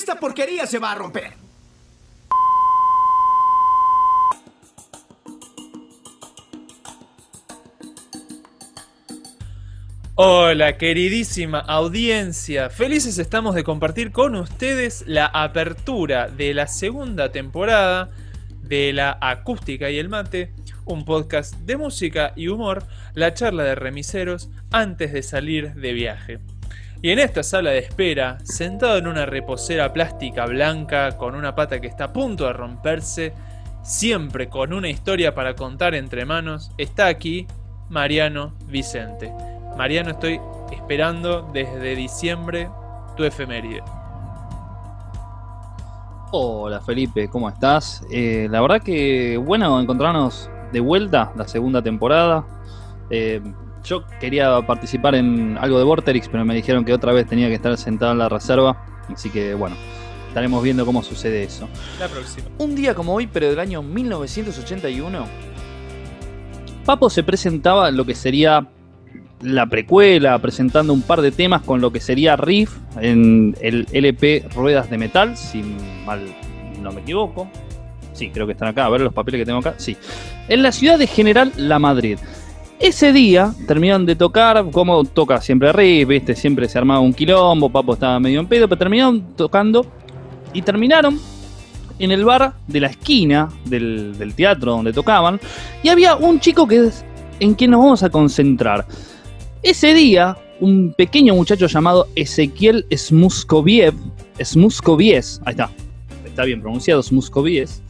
esta porquería se va a romper. Hola queridísima audiencia, felices estamos de compartir con ustedes la apertura de la segunda temporada de la acústica y el mate, un podcast de música y humor, la charla de remiseros antes de salir de viaje. Y en esta sala de espera, sentado en una reposera plástica blanca con una pata que está a punto de romperse, siempre con una historia para contar entre manos, está aquí Mariano Vicente. Mariano, estoy esperando desde diciembre tu efeméride. Hola Felipe, ¿cómo estás? Eh, la verdad que bueno encontrarnos de vuelta la segunda temporada. Eh, yo quería participar en algo de Vorterix, pero me dijeron que otra vez tenía que estar sentado en la reserva. Así que bueno, estaremos viendo cómo sucede eso. La próxima. Un día como hoy, pero del año 1981, Papo se presentaba en lo que sería la precuela, presentando un par de temas con lo que sería Riff en el LP Ruedas de Metal, si mal no me equivoco. Sí, creo que están acá, a ver los papeles que tengo acá. Sí. En la ciudad de General La Madrid. Ese día terminaron de tocar, como toca siempre Riff, ¿viste? Siempre se armaba un quilombo, Papo estaba medio en pedo, pero terminaron tocando y terminaron en el bar de la esquina del, del teatro donde tocaban. Y había un chico que es en quien nos vamos a concentrar. Ese día, un pequeño muchacho llamado Ezequiel Smuskoviev, Smuskovies, ahí está, está bien pronunciado, Smuskovies,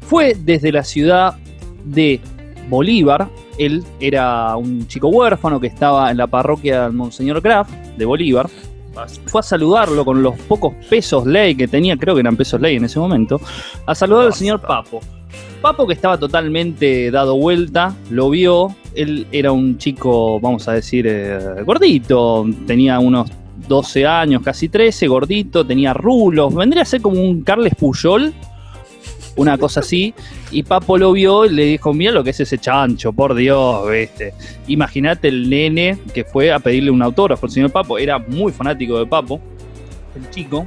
fue desde la ciudad de Bolívar. Él era un chico huérfano que estaba en la parroquia del Monseñor Graf de Bolívar. Fue a saludarlo con los pocos pesos ley que tenía, creo que eran pesos ley en ese momento, a saludar al señor Papo. Papo que estaba totalmente dado vuelta, lo vio, él era un chico, vamos a decir, eh, gordito, tenía unos 12 años, casi 13, gordito, tenía rulos, vendría a ser como un Carles Puyol, una cosa así, y Papo lo vio y le dijo, mira lo que es ese chancho, por Dios, viste. Imagínate el nene que fue a pedirle un autógrafo al señor Papo, era muy fanático de Papo, el chico.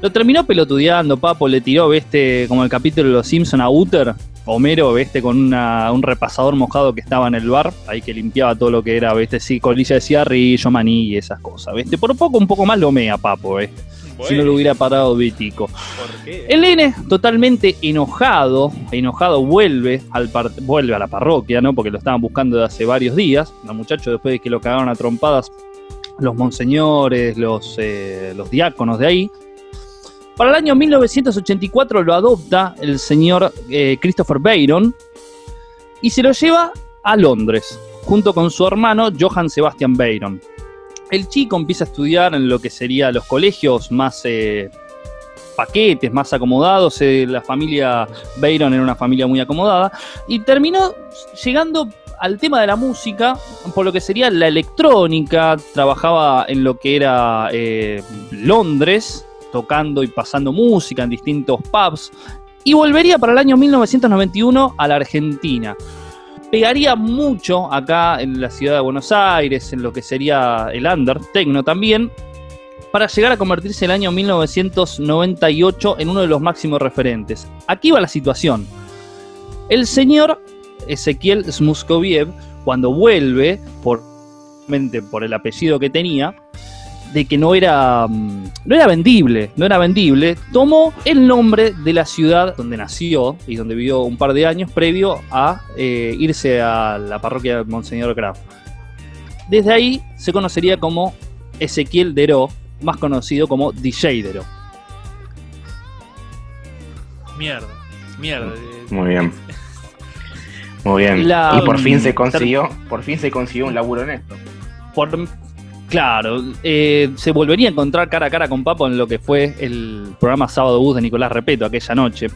Lo terminó pelotudeando, Papo, le tiró, viste, como el capítulo de Los Simpson a Uther, Homero, viste, con un repasador mojado que estaba en el bar, ahí que limpiaba todo lo que era, viste, sí, colilla de cigarrillo, maní y esas cosas, viste. Por poco, un poco más lo mea, Papo, viste. Si no lo hubiera parado Vitico. ¿Por qué? El nene, totalmente enojado, enojado, vuelve, al vuelve a la parroquia, ¿no? Porque lo estaban buscando de hace varios días. Los muchachos, después de que lo cagaron a trompadas, los monseñores, los, eh, los diáconos de ahí. Para el año 1984 lo adopta el señor eh, Christopher Byron y se lo lleva a Londres, junto con su hermano Johann Sebastian Byron. El chico empieza a estudiar en lo que serían los colegios más eh, paquetes, más acomodados. eh, la familia Byron era una familia muy acomodada. Y terminó llegando al tema de la música, por lo que sería la electrónica. Trabajaba en lo que era eh, Londres, tocando y pasando música en distintos pubs. Y volvería para el año 1991 a la Argentina pegaría mucho acá en la ciudad de Buenos Aires, en lo que sería el under, techno también, para llegar a convertirse el año 1998 en uno de los máximos referentes. Aquí va la situación. El señor Ezequiel Smuskoviev, cuando vuelve, por, por el apellido que tenía, de que no era, mm, no era vendible, no era vendible, tomó el nombre de la ciudad donde nació y donde vivió un par de años previo a eh, irse a la parroquia de Monseñor Graf. Desde ahí se conocería como Ezequiel Deró, más conocido como DJ Deró. Mierda, mierda. Muy bien. Muy bien. La- y por fin se consiguió, por fin se consiguió un laburo en esto. Por, claro, eh, se volvería a encontrar cara a cara con Papo en lo que fue el programa Sábado Bus de Nicolás Repeto aquella noche,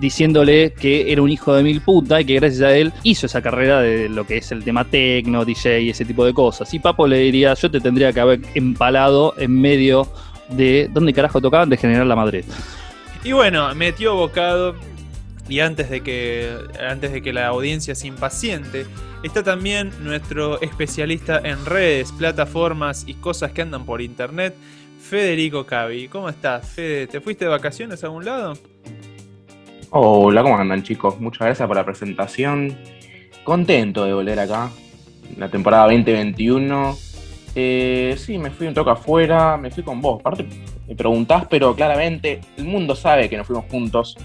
diciéndole que era un hijo de mil puta y que gracias a él hizo esa carrera de lo que es el tema tecno, DJ y ese tipo de cosas. Y Papo le diría, yo te tendría que haber empalado en medio de... ¿Dónde carajo tocaban? De General La Madrid. Y bueno, metió bocado. Y antes de que antes de que la audiencia se impaciente, está también nuestro especialista en redes, plataformas y cosas que andan por internet, Federico Cavi. ¿Cómo estás, Fede? ¿Te fuiste de vacaciones a algún lado? Hola, ¿cómo andan chicos? Muchas gracias por la presentación. Contento de volver acá. La temporada 2021. Eh, sí, me fui un toque afuera, me fui con vos. Aparte, me preguntás, pero claramente el mundo sabe que nos fuimos juntos.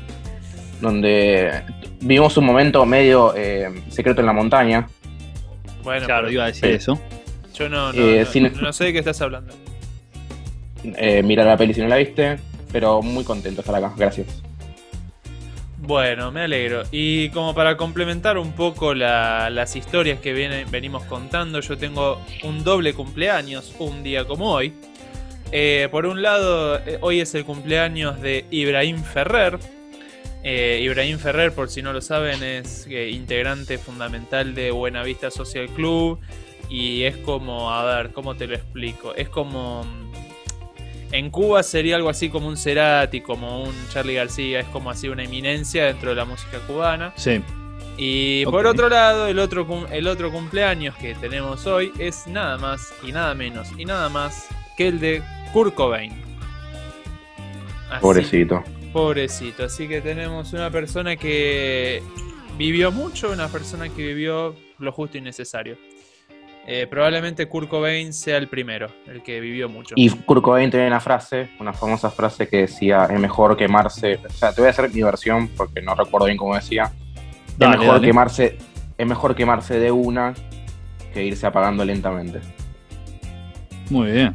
Donde vivimos un momento medio eh, secreto en la montaña. Bueno, Claro, iba a decir eso. yo no, no, Eh, no- sin- no sé de qué estás hablando. Eh, mirar la peli si no la viste. Pero muy contento de estar acá. Gracias. Bueno, me alegro. Y como para complementar un poco la- las historias que viene- venimos contando, yo tengo un doble cumpleaños, un día como hoy. Eh, por un lado, eh, hoy es el cumpleaños de Ibrahim Ferrer. Eh, Ibrahim Ferrer, por si no lo saben, es eh, integrante fundamental de Buenavista Social Club. Y es como, a ver, ¿cómo te lo explico? Es como... mm, En Cuba sería algo así como un Cerati, como un Charlie García, es como así una eminencia dentro de la música cubana. Sí. Y por otro lado, el otro, el otro cumpleaños que tenemos hoy es nada más y nada menos y nada más que el de Kurt Cobain. Así- Pobrecito. Pobrecito. Así que tenemos una persona que vivió mucho, una persona que vivió lo justo y necesario. Eh, probablemente Kurt Cobain sea el primero, el que vivió mucho. Y Kurt Cobain tenía una frase, una famosa frase que decía, es mejor quemarse, o sea, te voy a hacer mi versión porque no recuerdo bien cómo decía, Dale, es mejor dale. quemarse, es mejor quemarse de una que irse apagando lentamente. Muy bien.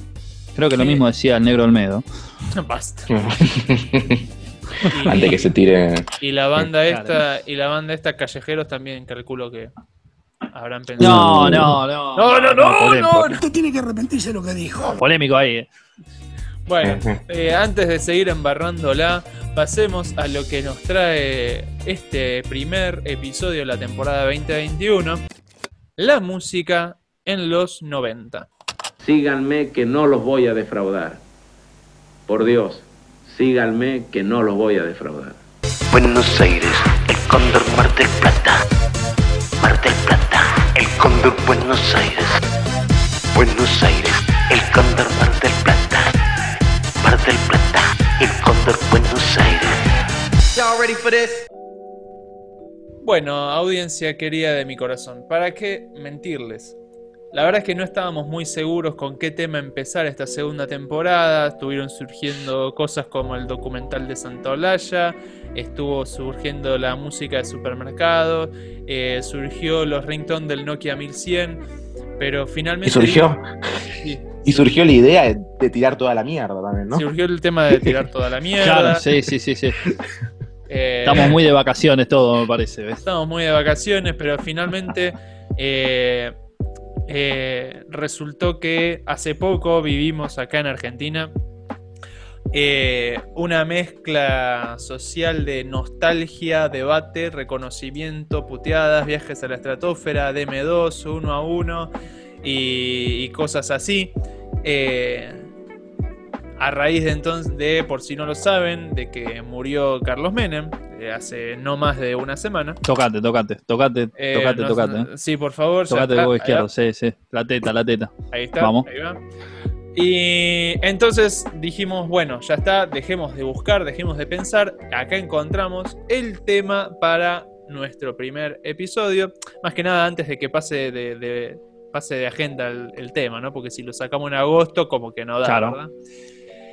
Creo que lo mismo decía el negro Olmedo. Basta. Antes Y, que se tire. y la banda esta, y la banda esta Callejeros también calculo que habrán pensado. No, no, no. No, no, no, no, Usted tiene que arrepentirse de lo que dijo. Polémico ahí. eh. Bueno, eh, antes de seguir embarrándola, pasemos a lo que nos trae este primer episodio de la temporada 2021. La música en los 90. Síganme que no los voy a defraudar. Por Dios, síganme que no los voy a defraudar. Buenos Aires, el cóndor Mar del Plata. Mar del Plata, el cóndor Buenos Aires. Buenos Aires, el cóndor Mar del Plata. Mar del Plata, el cóndor Buenos Aires. Y'all ready for this? Bueno, audiencia querida de mi corazón, ¿para qué mentirles? La verdad es que no estábamos muy seguros con qué tema empezar esta segunda temporada. Estuvieron surgiendo cosas como el documental de Santa Olalla, estuvo surgiendo la música de supermercado, eh, surgió los ringtones del Nokia 1100, pero finalmente... Y surgió, Sí, y surgió la idea de, de tirar toda la mierda también, ¿no? surgió el tema de tirar toda la mierda. Claro, sí, sí, sí, sí. eh, Estamos muy de vacaciones todos, me parece. ¿ves? Estamos muy de vacaciones, pero finalmente eh, eh, resultó que hace poco vivimos acá en Argentina eh, una mezcla social de nostalgia, debate, reconocimiento, puteadas, viajes a la estratosfera, DM2, uno a uno y, cosas así. Eh, a raíz de entonces, de, por si no lo saben, de que murió Carlos Menem hace no más de una semana. Tocate, tocate, tocate, Eh, tocate, no- tocate. eh. Sí, por favor. Tocate el huevo izquierdo, sí, sí. La teta, la teta. Ahí está. Vamos. ahí va. Y entonces dijimos, bueno, ya está, dejemos de buscar, dejemos de pensar. Acá encontramos el tema para nuestro primer episodio. Más que nada antes de que pase de, de- pase de agenda el, el tema, ¿no? Porque si lo sacamos en agosto, como que no da, Claro. ¿verdad?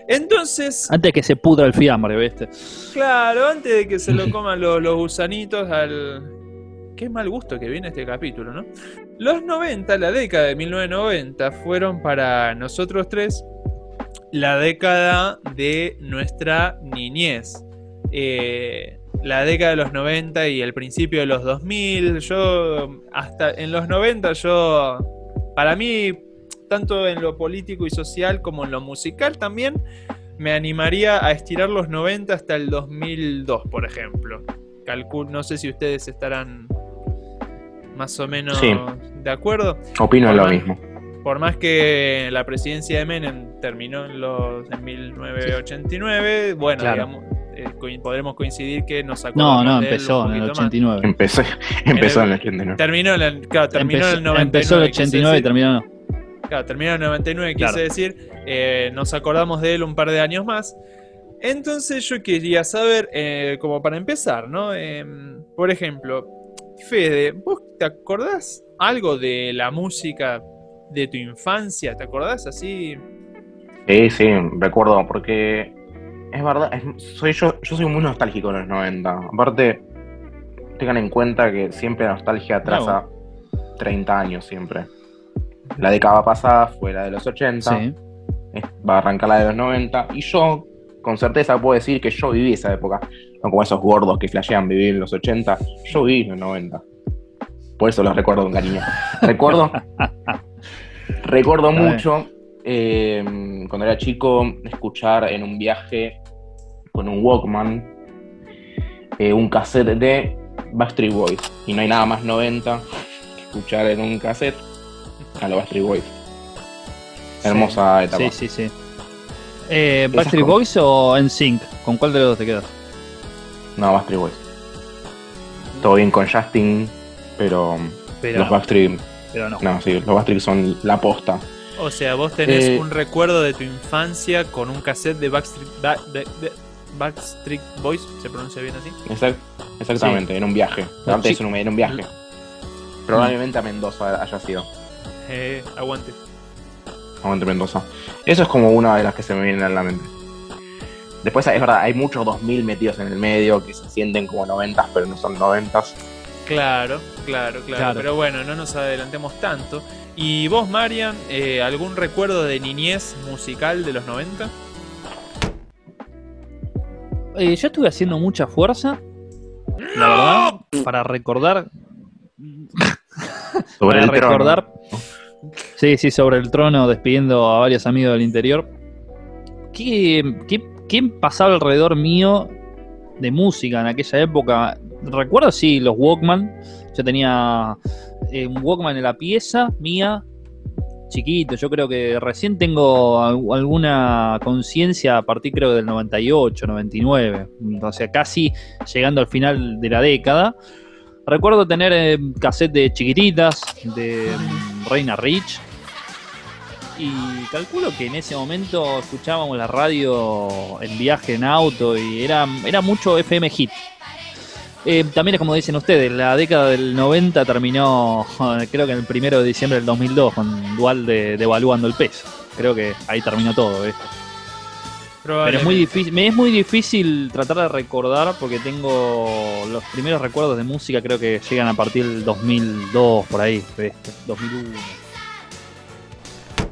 Entonces, Antes que se pudra el fiambre, ¿viste? Claro, antes de que se lo coman los, los gusanitos al... Qué mal gusto que viene este capítulo, ¿no? Los 90, la década de 1990, fueron para nosotros tres la década de nuestra niñez. Eh, la década de los 90 y el principio de los 2000. Yo, hasta en los 90, yo, para mí, tanto en lo político y social como en lo musical también, me animaría a estirar los 90 hasta el 2002, por ejemplo. Calcul no sé si ustedes estarán más o menos Sí. de acuerdo. Opino Por lo más- mismo. Por más que la presidencia de Menem terminó en, los, en 1989, bueno, Claro. digamos, eh, podremos coincidir que nos No, acordamos no, él empezó en el poquito más. 89. Empecé, empezó el- en el 89. Terminó en el, claro, terminó empezó, en el 99. empezó el quise 89 y terminó. Claro, terminó en 99, Claro. quise decir. eh, nos acordamos de él un par de años más. Entonces yo quería saber, eh, como para empezar, ¿no? Em, por ejemplo, Fede, ¿vos te acordás algo de la música de tu infancia? ¿Te acordás así? Sí, sí, recuerdo, porque es verdad, es- soy yo, yo soy muy nostálgico de los 90. Aparte, tengan en cuenta que siempre la nostalgia atrasa 30 años siempre. La década pasada fue la de los 80, Sí. es- va a arrancar la de los 90, y yo con certeza puedo decir que yo viví esa época. No como esos gordos que flashean vivir en los 80, yo viví en los 90. Por eso los recuerdo con cariño. Recuerdo, recuerdo mucho eh, cuando era chico escuchar en un viaje con un Walkman eh, un cassette de Backstreet Boys. Y no hay nada más 90 que escuchar en un cassette a los Backstreet Boys. Hermosa etapa. Sí, sí, sí. Eh, Esas ¿Backstreet cosas. Boys o NSYNC? ¿Con cuál de los dos te quedas? No, Backstreet Boys. Todo bien con Justin, pero Pero, los Backstreet, pero no. no, sí, los Backstreet son la posta. O sea, vos tenés Eh, un recuerdo de tu infancia con un cassette de Backstreet, Ba- de- de- Backstreet Boys, ¿se pronuncia bien así? Exact- exactamente, en un viaje. Antes sí. en un viaje. Probablemente a Mendoza haya sido. Eh, aguante. Aguante Mendoza. Eso es como una de las que se me vienen a la mente. Después es verdad, hay muchos 2000 metidos en el medio que se sienten como 90 pero no son 90 Claro, claro, claro, Claro. Pero bueno, no nos adelantemos tanto. ¿Y vos, Marian, eh, algún recuerdo de niñez musical de los 90? Eh, yo estuve haciendo mucha fuerza, la verdad, para recordar. Sobre para el trono. recordar. Sí, sí, sobre el trono, despidiendo a varios amigos del interior. ¿Qué, qué, qué pasaba alrededor mío de música en aquella época? Recuerdo, sí, los Walkman. Yo tenía eh, un Walkman en la pieza mía, chiquito. Yo creo que recién tengo al- alguna conciencia a partir, creo, del 98, 99. O sea, casi llegando al final de la década. Recuerdo tener eh, cassette de chiquititas, de mm, Reina Rich. Y calculo que en ese momento escuchábamos la radio en viaje en auto y era, era mucho FM hit. Eh, también es como dicen ustedes, la década del 90 terminó, creo que el primero de diciembre del 2002, con Dual de, devaluando el peso. Creo que ahí terminó todo. ¿ves? Pero es muy difícil, me es muy difícil tratar de recordar porque tengo los primeros recuerdos de música creo que llegan a partir del 2002 por ahí, ¿ves? 2001.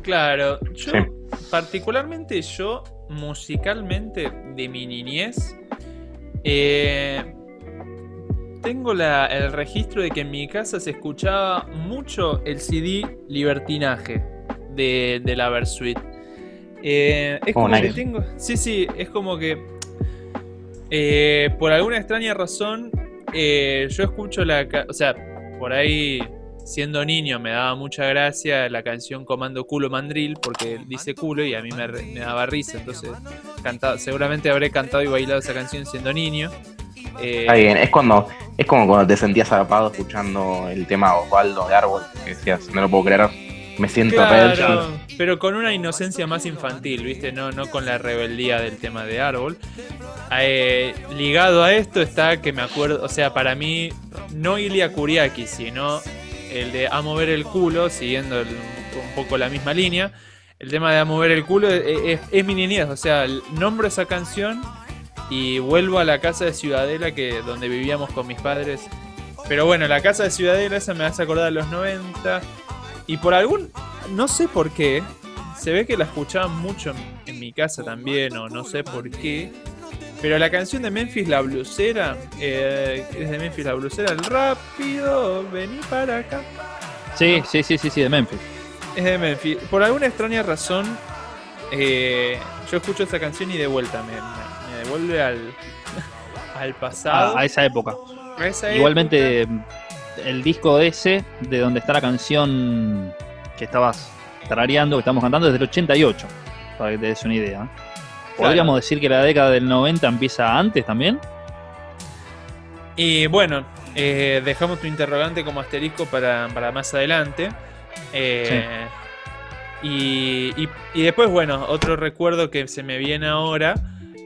Claro, yo Sí. particularmente yo musicalmente de mi niñez eh, tengo la- el registro de que en mi casa se escuchaba mucho el CD Libertinaje de, de la Versuit. Eh, es como que tengo. Sí, sí, es como que. eh, por alguna extraña razón, eh, yo escucho la. ca- O sea, por ahí, siendo niño, me daba mucha gracia la canción Comando Culo Mandril, porque dice culo y a mí me, re- me daba risa. Entonces, cantaba, seguramente habré cantado y bailado esa canción siendo niño. Eh, Está bien, es cuando es como cuando te sentías zarpado escuchando el tema Osvaldo de Árbol, que decías, no lo puedo creer, me siento Claro, pero con una inocencia más infantil, ¿viste? No, no con la rebeldía del tema de árbol. Eh, ligado a esto está que me acuerdo, o sea, para mí, no Ilia Kuriaki, sino el de A mover el culo, siguiendo el- un poco la misma línea. El tema de A mover el culo es, es- es mi niñez, o sea, nombro esa canción y vuelvo a la casa de Ciudadela que donde vivíamos con mis padres. Pero bueno, la casa de Ciudadela esa me hace acordar de los 90. Y por algún, no sé por qué, se ve que la escuchaban mucho en, en mi casa también, o no sé por qué. Pero la canción de Memphis la blusera, eh, es de Memphis la blusera, el rápido, vení para acá. Sí, sí, sí, sí, sí, de Memphis. Es de Memphis. Por alguna extraña razón, eh, yo escucho esta canción y de vuelta me, me- me devuelve al, al pasado. A, a esa época. a esa Igualmente, el disco ese, de donde está la canción que estabas tarareando, que estamos cantando, es del 88, para que te des una idea. ¿Podríamos decir que la década del 90 empieza antes también? Y bueno, eh, dejamos tu interrogante como asterisco para, para más adelante. Eh, Y, y- y después, bueno, otro recuerdo que se me viene ahora.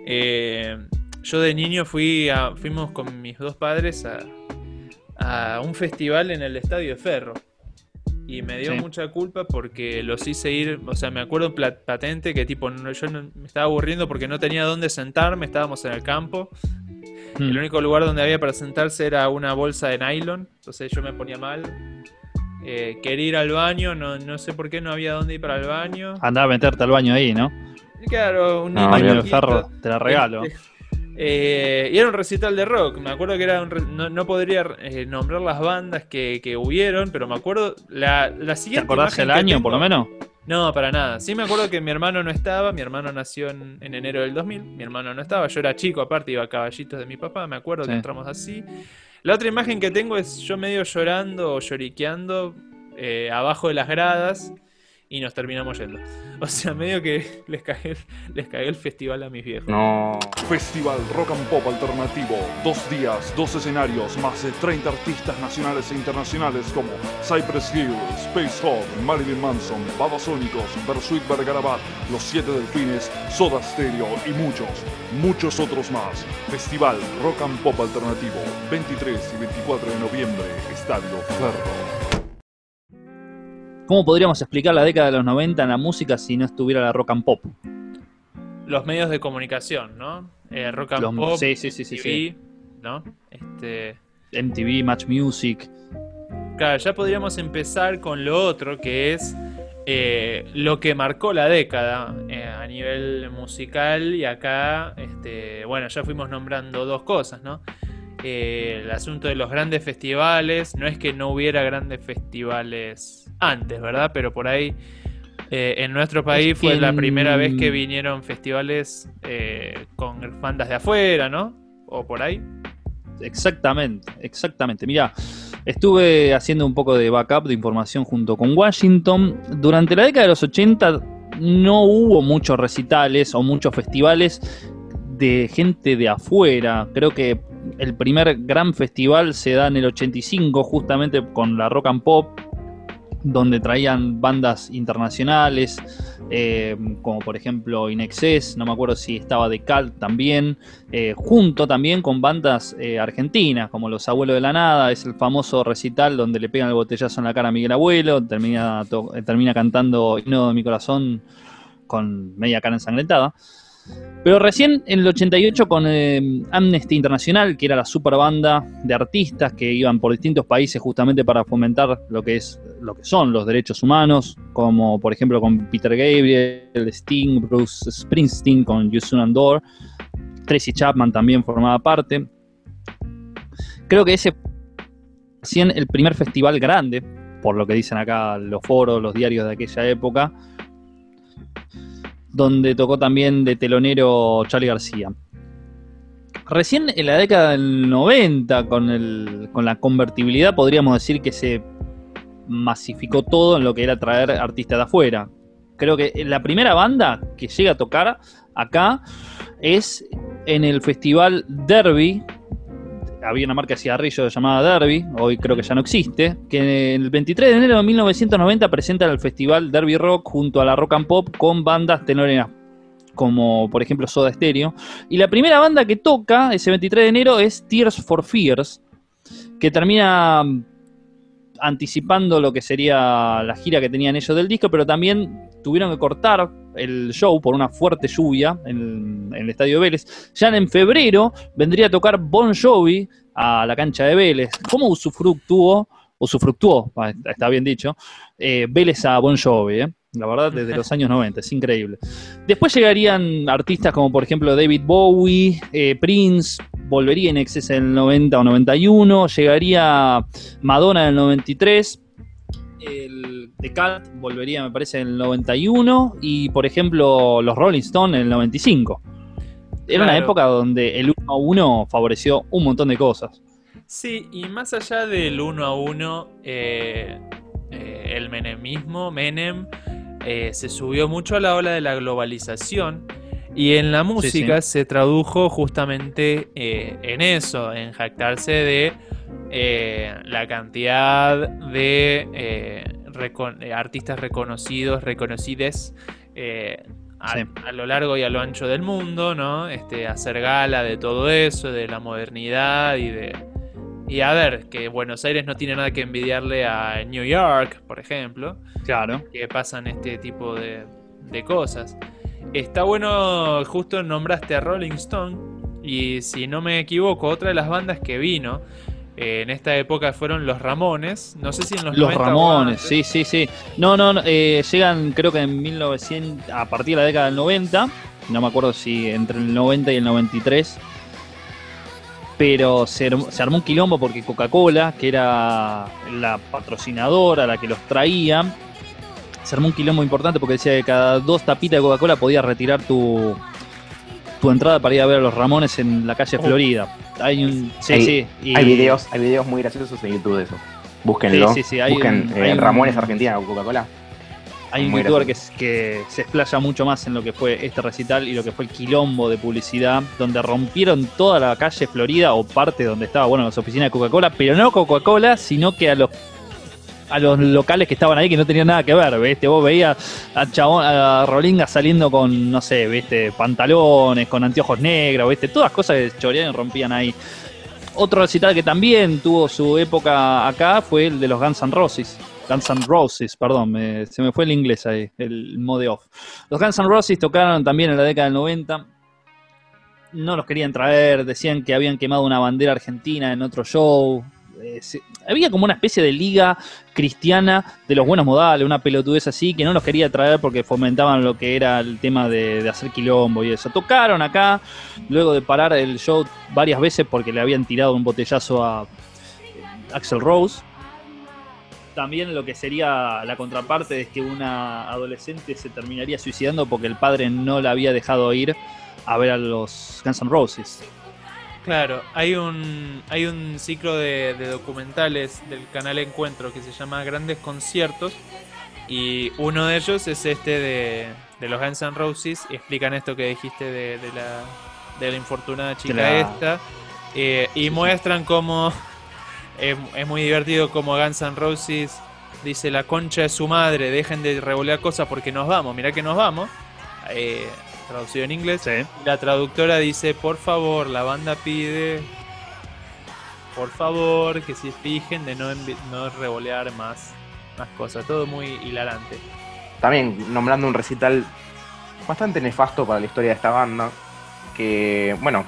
eh, yo de niño fui a- fuimos con mis dos padres a, a un festival en el Estadio de Ferro. Y me dio Sí. mucha culpa porque los hice ir, o sea, me acuerdo patente que tipo, no- yo no- me estaba aburriendo porque no tenía dónde sentarme, estábamos en el campo. El Mm. único lugar donde había para sentarse era una bolsa de nylon, entonces yo me ponía mal. Eh, quería ir al baño, no, no sé por qué no había dónde ir para el baño. Andá a meterte al baño ahí, ¿no? Claro, un No, baño de ferro, te la regalo. Este, eh, y era un recital de rock. Me acuerdo que era un no, no podría eh, nombrar las bandas que, que hubieron, pero me acuerdo la, la ¿Te siguiente. acordás imagen el año, tengo- por lo menos? No, para nada. Sí me acuerdo que mi hermano no estaba. Mi hermano nació en, en enero del 2000. Mi hermano no estaba. Yo era chico, aparte iba a caballitos de mi papá. Me acuerdo Sí. que entramos así. La otra imagen que tengo es yo medio llorando o lloriqueando eh, abajo de las gradas y nos terminamos yendo. O sea, medio que les cagué, les cagué el festival a mis viejos. No. Festival Rock and Pop Alternativo. Dos días, dos escenarios, más de 30 artistas nacionales e internacionales como Cypress Hill, Space Hog, Marilyn Manson, Babasónicos, Bersuit Bergarabat, Los Siete Delfines, Soda Stereo y muchos, muchos otros más. Festival Rock and Pop Alternativo. 23 y 24 de noviembre, Estadio Ferro. ¿Cómo podríamos explicar la década de los 90 en la música si no estuviera la rock and pop? Los medios de comunicación, ¿no? Eh, rock and Los- Pop, sí, sí, sí, sí, TV, ¿no? Este, MTV, Match Music. Claro, ya podríamos empezar con lo otro, que es eh, lo que marcó la década eh, a nivel musical. Y acá, este, bueno, ya fuimos nombrando dos cosas, ¿no? Eh, el asunto de los grandes festivales. No es que no hubiera grandes festivales antes, ¿verdad? Pero por ahí, eh, en nuestro país Es fue la primera vez que vinieron festivales eh, con bandas de afuera, ¿no? O por ahí. Exactamente, exactamente. Mira, estuve haciendo un poco de backup de información junto con Washington. Durante la década de los 80 no hubo muchos recitales o muchos festivales de gente de afuera. Creo que el primer gran festival se da en el 85 justamente con la Rock and Pop, donde traían bandas internacionales, eh, como por ejemplo In Excess, no me acuerdo si estaba de Cult también, eh, junto también con bandas eh, argentinas, como Los Abuelos de la Nada, es el famoso recital donde le pegan el botellazo en la cara a Miguel Abuelo, termina, termina cantando Himno de mi corazón con media cara ensangrentada. Pero recién en el 88 con eh, Amnesty Internacional, que era la super banda de artistas que iban por distintos países justamente para fomentar lo que es lo que son los derechos humanos, como por ejemplo con Peter Gabriel, Sting, Bruce Springsteen, con Yusun Andor, Tracy Chapman también formaba parte. Creo que ese recién el primer festival grande, por lo que dicen acá los foros, los diarios de aquella época, donde tocó también de telonero Charlie García. Recién en la década del 90, con, el, con la convertibilidad, podríamos decir que se masificó todo en lo que era traer artistas de afuera. Creo que la primera banda que llega a tocar acá es en el festival Derby. Había una marca de cigarrillos llamada Derby, hoy creo que ya no existe, que el 23 de enero de 1990 presenta el festival Derby Rock junto a la Rock and Pop con bandas tenoreras como por ejemplo Soda Stereo. Y la primera banda que toca ese 23 de enero es Tears for Fears, que termina mm, anticipando lo que sería la gira que tenían ellos del disco, pero también tuvieron que cortar el show por una fuerte lluvia en, el Estadio Vélez. Ya en febrero vendría a tocar Bon Jovi a la cancha de Vélez. ¿Cómo usufructuó, usufructuó, ah, está bien dicho, eh, Vélez a Bon Jovi? eh? La verdad, desde los años 90, es increíble. Después llegarían artistas como por ejemplo David Bowie, eh, Prince, volvería en exceso en el 90 o 91, llegaría Madonna en el 93, el The Cult volvería me parece en el 91 y por ejemplo los Rolling Stones en el 95. Era una época donde el 1 a 1 favoreció un montón de cosas. Sí, y más allá del uno a uno, eh, eh, el menemismo, Menem, eh, se subió mucho a la ola de la globalización y en la música se tradujo justamente eh, en eso, en jactarse de eh, la cantidad de eh, recon- eh, artistas reconocidos, reconocides eh, a, Sí. a lo largo y a lo ancho del mundo, ¿no? Este, hacer gala de todo eso, de la modernidad y de... Y a ver, que Buenos Aires no tiene nada que envidiarle a New York, por ejemplo Claro. que pasan este tipo de, de cosas. Está bueno, justo nombraste a Rolling Stone, y si no me equivoco, otra de las bandas que vino eh, en esta época fueron Los Ramones. No sé si en los, Los 90 o Ramones, sí, sí, sí. No, no, no, eh, llegan creo que en 1900, a partir de la década del 90, no me acuerdo si entre el 90 y el 93, pero se armó un quilombo porque Coca-Cola, que era la patrocinadora, la que los traía, se armó un quilombo importante porque decía que cada dos tapitas de Coca-Cola podías retirar tu, tu entrada para ir a ver a los Ramones en la calle Oh. Florida. Hay un... Sí, Hay- sí. y- Hay videos, hay videos muy graciosos en YouTube de eso. Búsquenlo. Sí, sí, sí, hay Busquen un- eh, hay un- Ramones Argentina o Coca-Cola. Hay un Muy youtuber que, que se explaya mucho más en lo que fue este recital y lo que fue el quilombo de publicidad, donde rompieron toda la calle Florida o parte donde estaba, bueno, las oficinas de Coca-Cola, pero no Coca-Cola, sino que a los a los locales que estaban ahí que no tenían nada que ver, ¿viste? Vos veías a chabón, a Rolinga saliendo con, no sé, ¿viste? Pantalones, con anteojos negros, ¿viste? Todas cosas que choreaban y rompían ahí. Otro recital que también tuvo su época acá fue el de los Guns N' Roses. Guns N' Roses, perdón, se me fue el inglés ahí, el mode off. Los Guns N' Roses tocaron también en la década del 90. No los querían traer, decían que habían quemado una bandera argentina en otro show. Eh, había como una especie de liga cristiana de los buenos modales, una pelotudez así, que no los quería traer porque fomentaban lo que era el tema de, hacer quilombo y eso. Tocaron acá, luego de parar el show varias veces porque le habían tirado un botellazo a Axel Rose. También lo que sería la contraparte es que una adolescente se terminaría suicidando porque el padre no la había dejado ir a ver a los Guns N' Roses. Claro, hay un, hay un ciclo de, de documentales del canal Encuentro que se llama Grandes Conciertos y uno de ellos es este de, de los Guns N' Roses y explican esto que dijiste de, de la, de la infortunada chica la- esta eh, y muestran cómo es, es muy divertido como Guns N' Roses dice la concha de su madre, dejen de revolear cosas porque nos vamos, mirá que nos vamos, eh, traducido en inglés. La traductora dice, por favor, la banda pide, por favor, que se fijen de no, no revolear más, más cosas. Todo muy hilarante. También nombrando un recital bastante nefasto para la historia de esta banda. Que, bueno,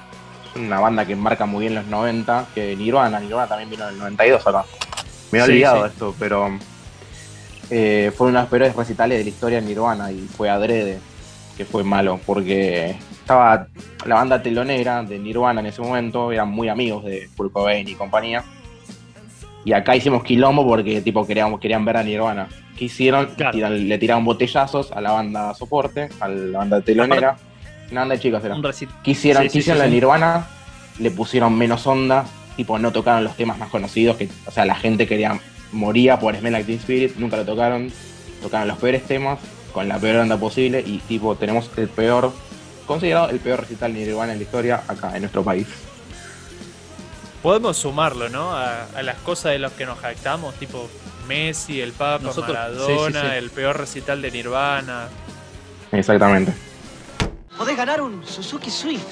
es una banda que marca muy bien los 90. Que Nirvana, Nirvana también vino en el 92 acá. Me he Sí, olvidado sí. esto, pero eh, fue uno de los peores recitales de la historia de Nirvana y fue adrede, que fue malo, porque estaba la banda telonera de Nirvana en ese momento, eran muy amigos de Kurt Cobain y compañía. Y acá hicimos quilombo porque tipo queríamos, querían ver a Nirvana. ¿Qué hicieron? Claro. Tiran- le tiraron botellazos a la banda soporte, a la banda telonera. Una banda de chicos era. ¿Qué hicieron? Sí, ¿Qué sí, hicieron sí, la. Nirvana? Le pusieron menos onda, tipo no tocaron los temas más conocidos, que, o sea, la gente quería, moría por Smell Like Teen Spirit, nunca lo tocaron, tocaron los peores temas, con la peor onda posible, y tipo, tenemos el peor, considerado el peor recital de Nirvana en la historia acá en nuestro país. Podemos sumarlo, ¿no? A, a las cosas de las que nos jactamos, tipo Messi, el Papa, Nosotros- Maradona, sí, sí, sí. el peor recital de Nirvana. Exactamente. Podés ganar un Suzuki Swift,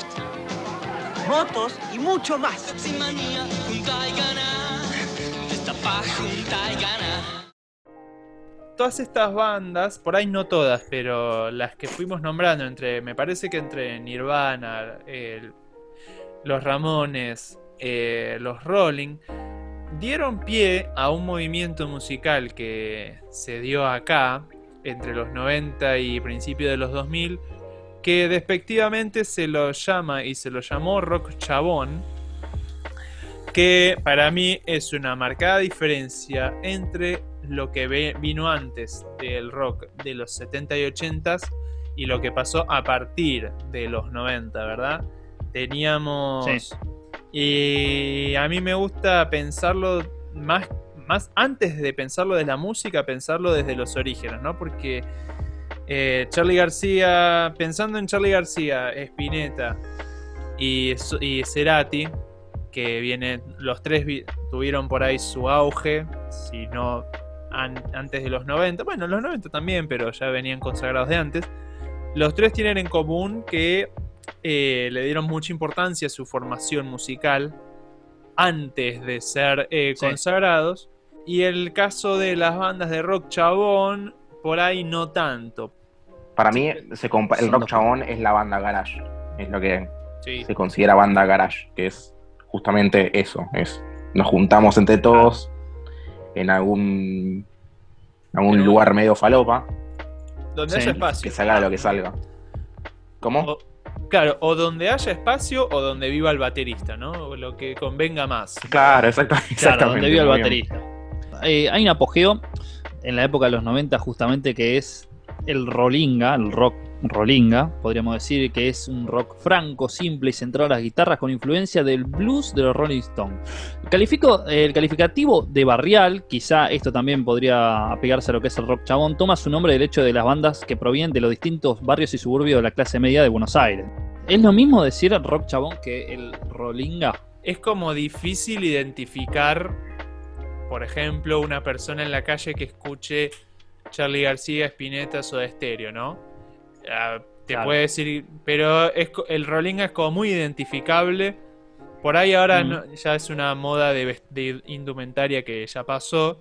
motos y mucho más. Todas estas bandas, por ahí no todas, pero las que fuimos nombrando, entre, me parece que entre Nirvana, los Ramones, eh, los Rolling, dieron pie a un movimiento musical que se dio acá entre los 90 y principios de los 2000, que despectivamente se lo llama y se lo llamó rock chabón, que para mí es una marcada diferencia entre lo que ve- vino antes del rock de los 70 y 80 y lo que pasó a partir de los 90, ¿verdad? Teníamos... Sí. Y a mí me gusta pensarlo más, más antes de pensarlo de la música, pensarlo desde los orígenes, ¿no? Porque eh, Charlie García, pensando en Charlie García, Spinetta y, y Cerati, que viene, los tres vi- tuvieron por ahí su auge, si no an- antes de los 90. Bueno, los 90 también, pero ya venían consagrados de antes. Los tres tienen en común que eh, le dieron mucha importancia a su formación musical antes de ser eh, Sí. consagrados. Y el caso de las bandas de rock chabón, por ahí no tanto. Para mí, se el rock chabón es la banda garage. Es lo que Sí. se considera banda garage, que es justamente eso. Es nos juntamos entre todos en algún, algún Pero- lugar medio falopa, Donde Sí, haya espacio. que salga lo que salga. ¿Cómo? O- claro, o donde haya espacio o donde viva el baterista, ¿no? Lo que convenga más. Claro, exacto, Claro, exactamente. donde vive el baterista. Eh, hay un apogeo en la época de los 90 justamente que es el rollinga, el rock rollinga, podríamos decir que es un rock franco, simple y centrado a las guitarras con influencia del blues de los Rolling Stones. Califico, el calificativo de barrial, quizá esto también podría apegarse a lo que es el rock chabón, toma su nombre del hecho de las bandas que provienen de los distintos barrios y suburbios de la clase media de Buenos Aires. ¿Es lo mismo decir el rock chabón que el rollinga? Es como difícil identificar, por ejemplo, una persona en la calle que escuche Charlie García, Spinetta, Soda Stereo, ¿no? Ah, te Claro. puede decir, pero es, el rollinga es como muy identificable. Por ahí ahora Mm. no- ya es una moda de, indumentaria que ya pasó.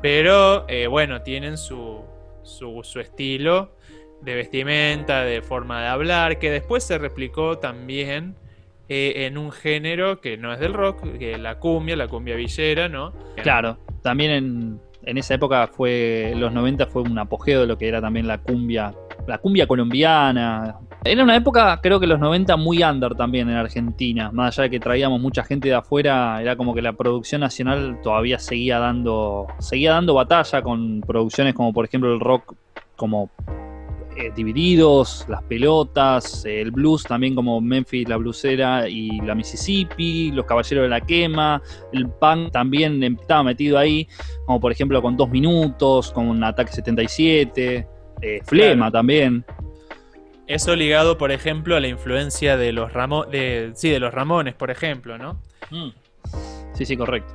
Pero eh, bueno, tienen su, su, su estilo de vestimenta, de forma de hablar, que después se replicó también eh, en un género que no es del rock, que es la cumbia, la cumbia villera, ¿no? Claro, también en, en esa época fue, los 90 fue un apogeo de lo que era también la cumbia, la cumbia colombiana. Era una época, creo que los 90 muy under también en Argentina, más allá de que traíamos mucha gente de afuera, era como que la producción nacional todavía seguía dando, seguía dando batalla con producciones como por ejemplo el rock como eh, Divididos, Las Pelotas, el blues también como Memphis, La Blusera y La Mississippi, Los Caballeros de la Quema, el punk también estaba metido ahí, como por ejemplo con Dos Minutos, con Ataque 77, eh, Flema también. Eso ligado, por ejemplo, a la influencia de los Ramo de, sí, de los Ramones, por ejemplo, ¿no? Mm. Sí, sí, correcto.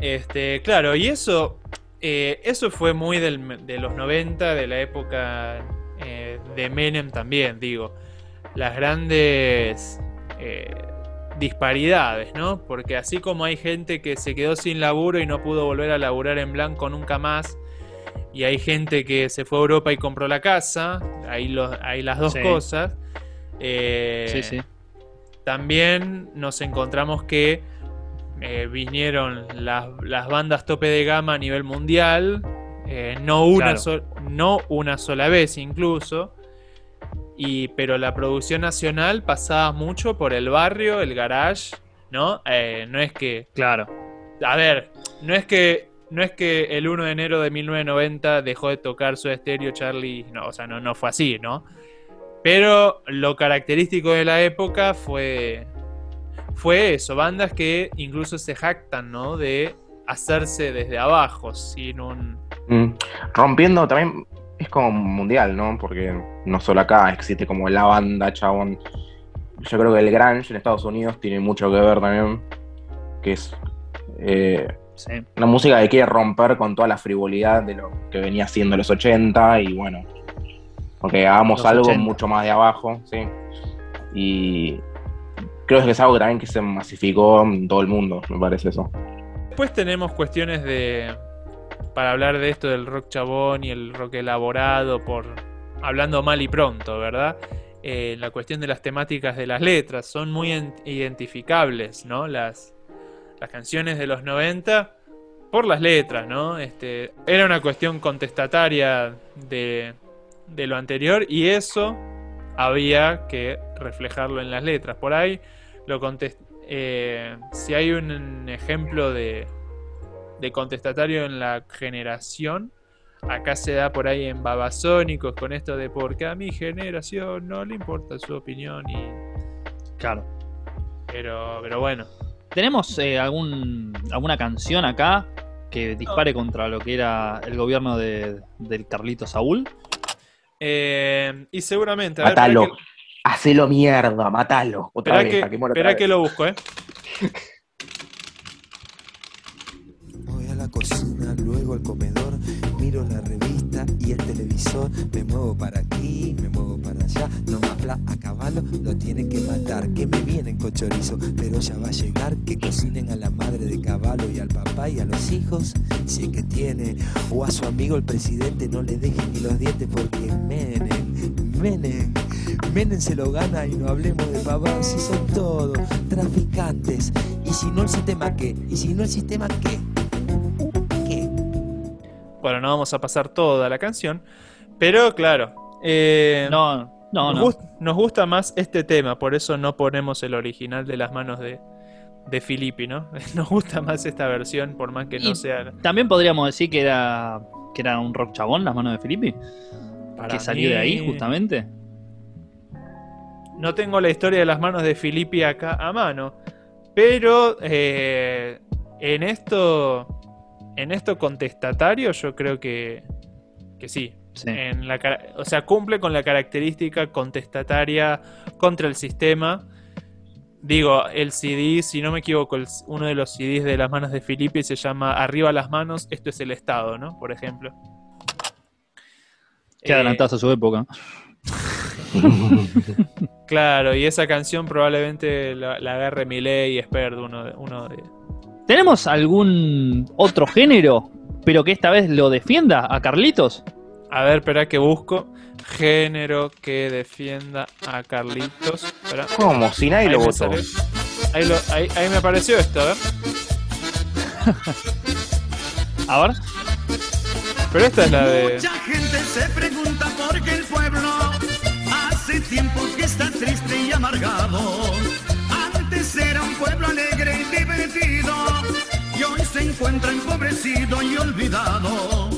Este, claro, y eso, eh, eso fue muy del- de los 90, de la época eh, de Menem también, digo. Las grandes eh, disparidades, ¿no? Porque así como hay gente que se quedó sin laburo y no pudo volver a laburar en blanco nunca más, y hay gente que se fue a Europa y compró la casa, hay, los, hay las dos Sí. cosas. eh, Sí, sí. también nos encontramos que eh, vinieron las, las bandas tope de gama a nivel mundial, eh, no, una Claro. no una sola vez incluso, y, pero la producción nacional pasaba mucho por el barrio, el garage, ¿no? Eh, no es que, Claro. a ver, no es que... No es que el 1 de enero de 1990 dejó de tocar su estéreo Charlie, no, o sea, no, no fue así, ¿no? Pero lo característico de la época fue, fue eso, bandas que incluso se jactan, ¿no? De hacerse desde abajo, sin un... Mm. Rompiendo también es como mundial, ¿no? Porque no solo acá existe como la banda, chabón. Yo creo que el grunge en Estados Unidos tiene mucho que ver también, que es eh, Sí. una música que quiere romper con toda la frivolidad de lo que venía siendo los 80 y bueno, porque hagamos Los algo 80. mucho más de abajo, ¿sí? Y creo que es algo también que se masificó en todo el mundo, me parece eso. Después tenemos cuestiones de... Para hablar de esto del rock chabón y el rock elaborado, por hablando mal y pronto, ¿verdad? Eh, la cuestión de las temáticas de las letras son muy en- identificables, ¿no? Las, las canciones de los 90 por las letras, ¿no? Este, era una cuestión contestataria de, de lo anterior y eso había que reflejarlo en las letras. Por ahí, lo contest- eh, si hay un ejemplo de, de contestatario en la generación, acá se da por ahí en Babasónicos con esto de porque a mi generación no le importa su opinión y... Claro. Pero, pero bueno. ¿Tenemos eh, algún, alguna canción acá que dispare contra lo que era el gobierno de, del Carlito Saúl? Eh, y seguramente... a ver, Matalo. espera que- Hacelo mierda, matalo. Otra vez, que, para que muera otra que vez. lo busco, ¿eh? Voy a la cocina, luego al comedor, miro la revista y el televisor, me muevo para aquí, me muevo para allá, no me habla a caballo, lo tienen que matar, que me vienen con chorizo, pero ya va a llegar, que cocinen a la madre de caballo y al papá y a los hijos, si es que tiene, o a su amigo el presidente no le dejen ni los dientes porque Menem, Menem, Menem se lo gana y no hablemos de pavos, si son todos traficantes, y si no el sistema qué, y si no el sistema qué, qué. Bueno, no vamos a pasar toda la canción, pero claro, eh, No, no, nos, no. gust- nos gusta más este tema, por eso no ponemos el original de las manos de, de Filippi, ¿no? Nos gusta más esta versión, por más que no sea... También podríamos decir que era que era un rock chabón las manos de Filippi, para que salió de ahí justamente. No tengo la historia de las manos de Filippi acá a mano, pero eh, en esto, en esto contestatario, yo creo que, que sí. Sí. En la, cara- o sea, cumple con la característica contestataria contra el sistema. Digo, el CD, si no me equivoco, el- uno de los CDs de las manos de Filippi se llama Arriba las manos, esto es el Estado, ¿no? Por ejemplo. Que Eh, adelantados a su época. Claro, y esa canción probablemente la, la agarre Miley y Sperd, uno de, uno de. ¿Tenemos algún otro género, pero que esta vez lo defienda a Carlitos? A ver, espera que busco. Género que defienda a Carlitos. Espera. ¿Cómo? Si nadie Ahí lo votó. Ahí, lo- ahí- ahí me apareció esto, a ver. A ver. Pero esta es la de. Mucha gente se pregunta por qué el pueblo hace tiempo que está triste y amargado. Antes era un pueblo alegre y divertido y hoy se encuentra empobrecido y olvidado.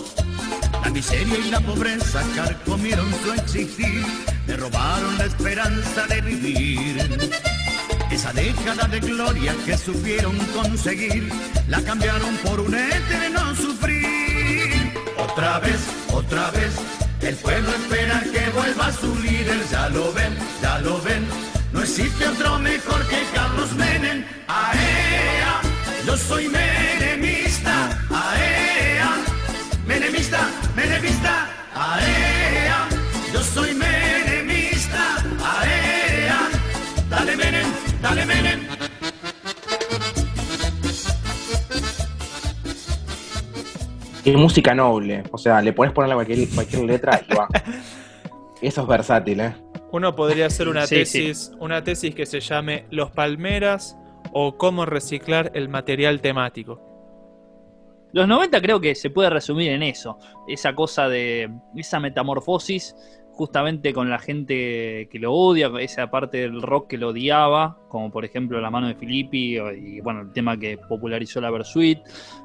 Miseria y la pobreza carcomieron su existir, le robaron la esperanza de vivir. Esa década de gloria que supieron conseguir, la cambiaron por un eterno sufrir. Otra vez, otra vez, el pueblo espera que vuelva su líder, ya lo ven, ya lo ven. No existe otro mejor que Carlos Menem. ¡Aea! Yo soy menemista. ¡Aea! ¡Aea! Yo soy menemista. ¡Aea! Dale Menem, dale Menem. Es música noble. O sea, le pones ponerle cualquier, cualquier letra y va. Eso es versátil, ¿eh? Uno podría hacer una Sí, sí. tesis, una tesis que se llame Los Palmeras o cómo reciclar el material temático. Los 90 creo que se puede resumir en eso. Esa cosa de. esa metamorfosis justamente con la gente que lo odia, esa parte del rock que lo odiaba, como por ejemplo La mano de Filippi y bueno, el tema que popularizó la Versuit.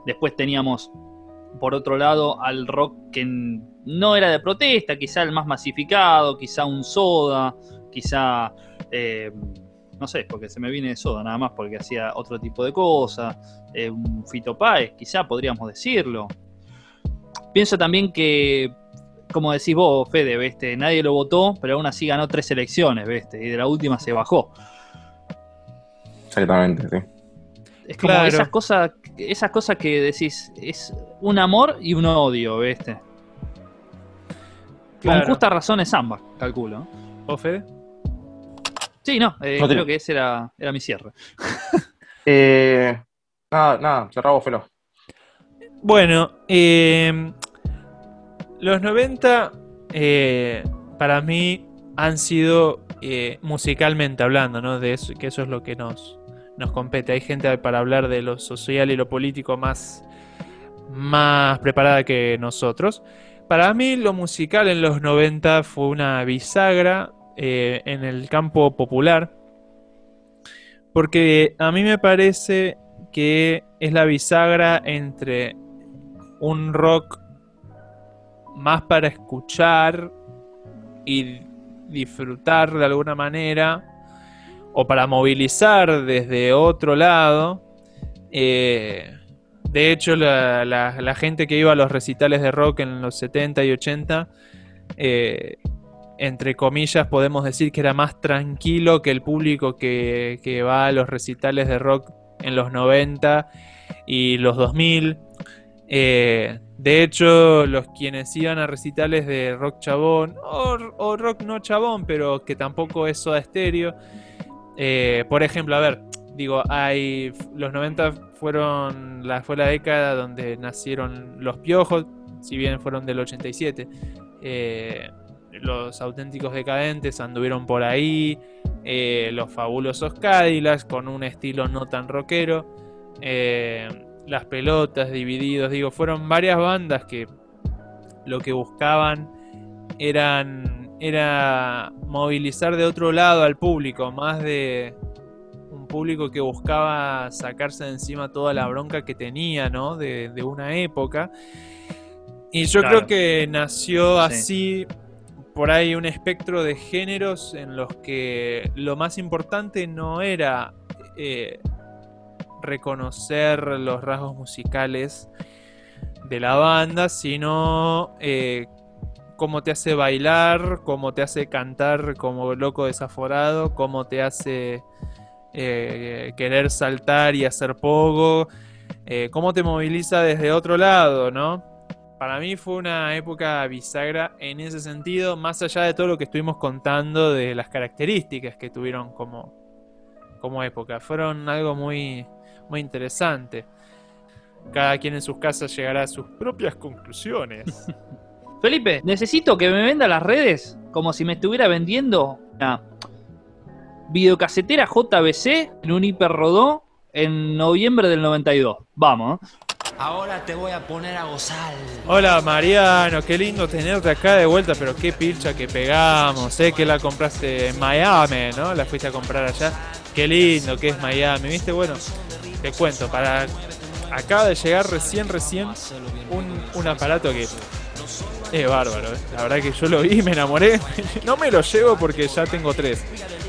Después teníamos por otro lado al rock que no era de protesta, quizá el más masificado, quizá un soda, quizá eh, no sé, porque se me viene de soda nada más porque hacía otro tipo de cosas, eh, un Fito Páez, quizá podríamos decirlo. Pienso también que, como decís vos, Fede, ¿viste? nadie lo votó, pero aún así ganó tres elecciones, ¿viste? y de la última se bajó. Exactamente, sí. Es como Claro. esas cosas, esas cosas que decís, es un amor y un odio, ¿viste? Claro. Con justa razón es ambas, calculo. ¿Vos, Fede? Sí, no, eh, No creo que ese era, era mi cierre. Eh, nada, nada, cerramos Felo. Bueno, eh, los 90 eh, para mí han sido eh, musicalmente hablando, ¿no? De eso, que eso es lo que nos, nos compete. Hay gente para hablar de lo social y lo político más, más preparada que nosotros. Para mí lo musical en los 90 fue una bisagra eh, en el campo popular. Porque a mí me parece que es la bisagra entre un rock más para escuchar y disfrutar de alguna manera o para movilizar desde otro lado. Eh, de hecho, la, gente que iba a los recitales de rock en los 70 y 80, eh, entre comillas, podemos decir que era más tranquilo que el público que, va a los recitales de rock en los 90 y los 2000. Eh, de hecho, los quienes iban a recitales de rock chabón, o, o rock no chabón, pero que tampoco es soda estéreo. eh, por ejemplo, a ver, digo, hay. Los 90 fueron la, fue la década donde nacieron los piojos, si bien fueron del 87. eh, los auténticos decadentes anduvieron por ahí. eh, los fabulosos Cadillacs con un estilo no tan rockero. eh, las pelotas, divididos, digo, fueron varias bandas que lo que buscaban eran era movilizar de otro lado al público, más de un público que buscaba sacarse de encima toda la bronca que tenía, ¿no? De, de una época. Y yo Claro. creo que nació Sí. Por ahí un espectro de géneros en los que lo más importante no era eh, reconocer los rasgos musicales de la banda, sino eh, cómo te hace bailar, cómo te hace cantar como loco desaforado, cómo te hace eh, querer saltar y hacer pogo, cómo te moviliza desde otro lado, ¿no? Para mí fue una época bisagra en ese sentido, más allá de todo lo que estuvimos contando de las características que tuvieron como, como época. Fueron algo muy, muy interesante. Cada quien en sus casas llegará a sus propias conclusiones. Felipe, necesito que me venda las redes como si me estuviera vendiendo una videocasetera JBC en un hiperrodó en noviembre del 92. Vamos. ¿eh? Ahora te voy a poner a gozar. Hola Mariano, qué lindo tenerte acá de vuelta, pero qué pilcha que pegamos, sé que la compraste en Miami, ¿no? La fuiste a comprar allá. Qué lindo que es Miami, ¿viste? Bueno, te cuento, para acaba de llegar recién, recién un, un aparato que es bárbaro, ¿eh? La verdad que yo lo vi me enamoré. No me lo llevo porque ya tengo tres,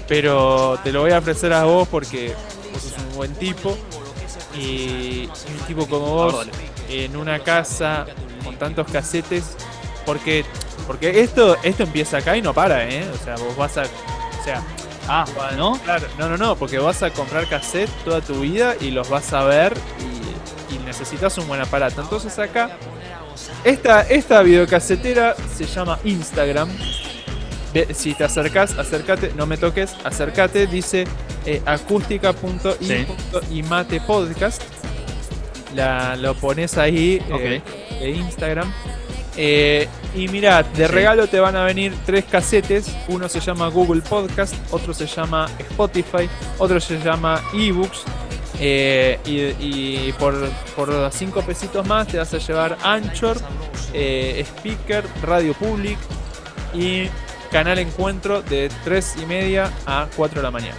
pero te lo voy a ofrecer a vos porque vos sos un buen tipo y un tipo como vos en una casa con tantos casetes porque porque esto esto empieza acá y no para eh o sea vos vas a o sea ah no claro no no no porque vas a comprar cassette toda tu vida y los vas a ver y, y necesitas un buen aparato. Entonces acá esta esta videocasetera se llama Instagram. Si te acercas, acércate, no me toques, acércate, dice eh, acústica.i.imate podcast. La, lo pones ahí eh, de Instagram. Eh, y mira, de regalo te van a venir tres casetes. Uno se llama Google Podcast, otro se llama Spotify, otro se llama eBooks. Eh, y, y por, por cinco pesitos más te vas a llevar Anchor, eh, Speaker, Radio Public y Canal Encuentro de 3 y media a 4 de la mañana.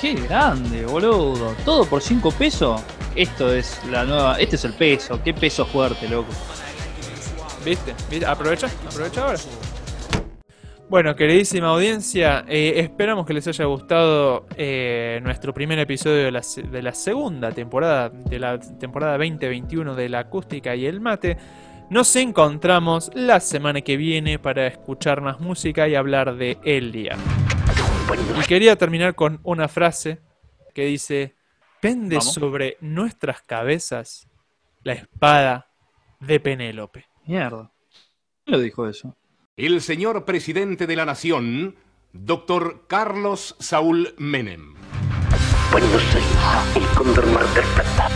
Qué grande, boludo. Todo por 5 pesos. Esto es la nueva. Este es el peso. Qué peso fuerte, loco. ¿Viste? Aprovecha, aprovecha ahora. Bueno, queridísima audiencia, eh, esperamos que les haya gustado eh, nuestro primer episodio de la, se- de la segunda temporada, de la temporada 2021 de la acústica y el mate. Nos encontramos la semana que viene para escuchar más música y hablar de El Día. Y quería terminar con una frase que dice, pende Vamos. sobre nuestras cabezas la espada de Penélope. Mierda. ¿Quién lo dijo eso? El señor presidente de la nación, doctor Carlos Saúl Menem. Buenos Aires, el Cóndor Mar del Plata.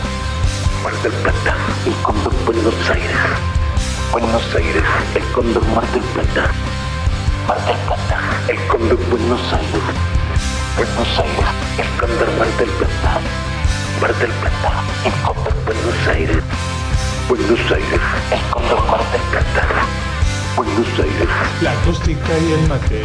Mar del Plata, el Cóndor Buenos Aires. Buenos Aires, el Cóndor Mar del Plata. Mar del Plata, el Cóndor Buenos Aires. Buenos Aires, el Cóndor Mar del Plata. Mar del Plata, el Cóndor Buenos Aires. Buenos Aires, el Cóndor Mar del Plata. Buenos Aires. La acústica y el mate.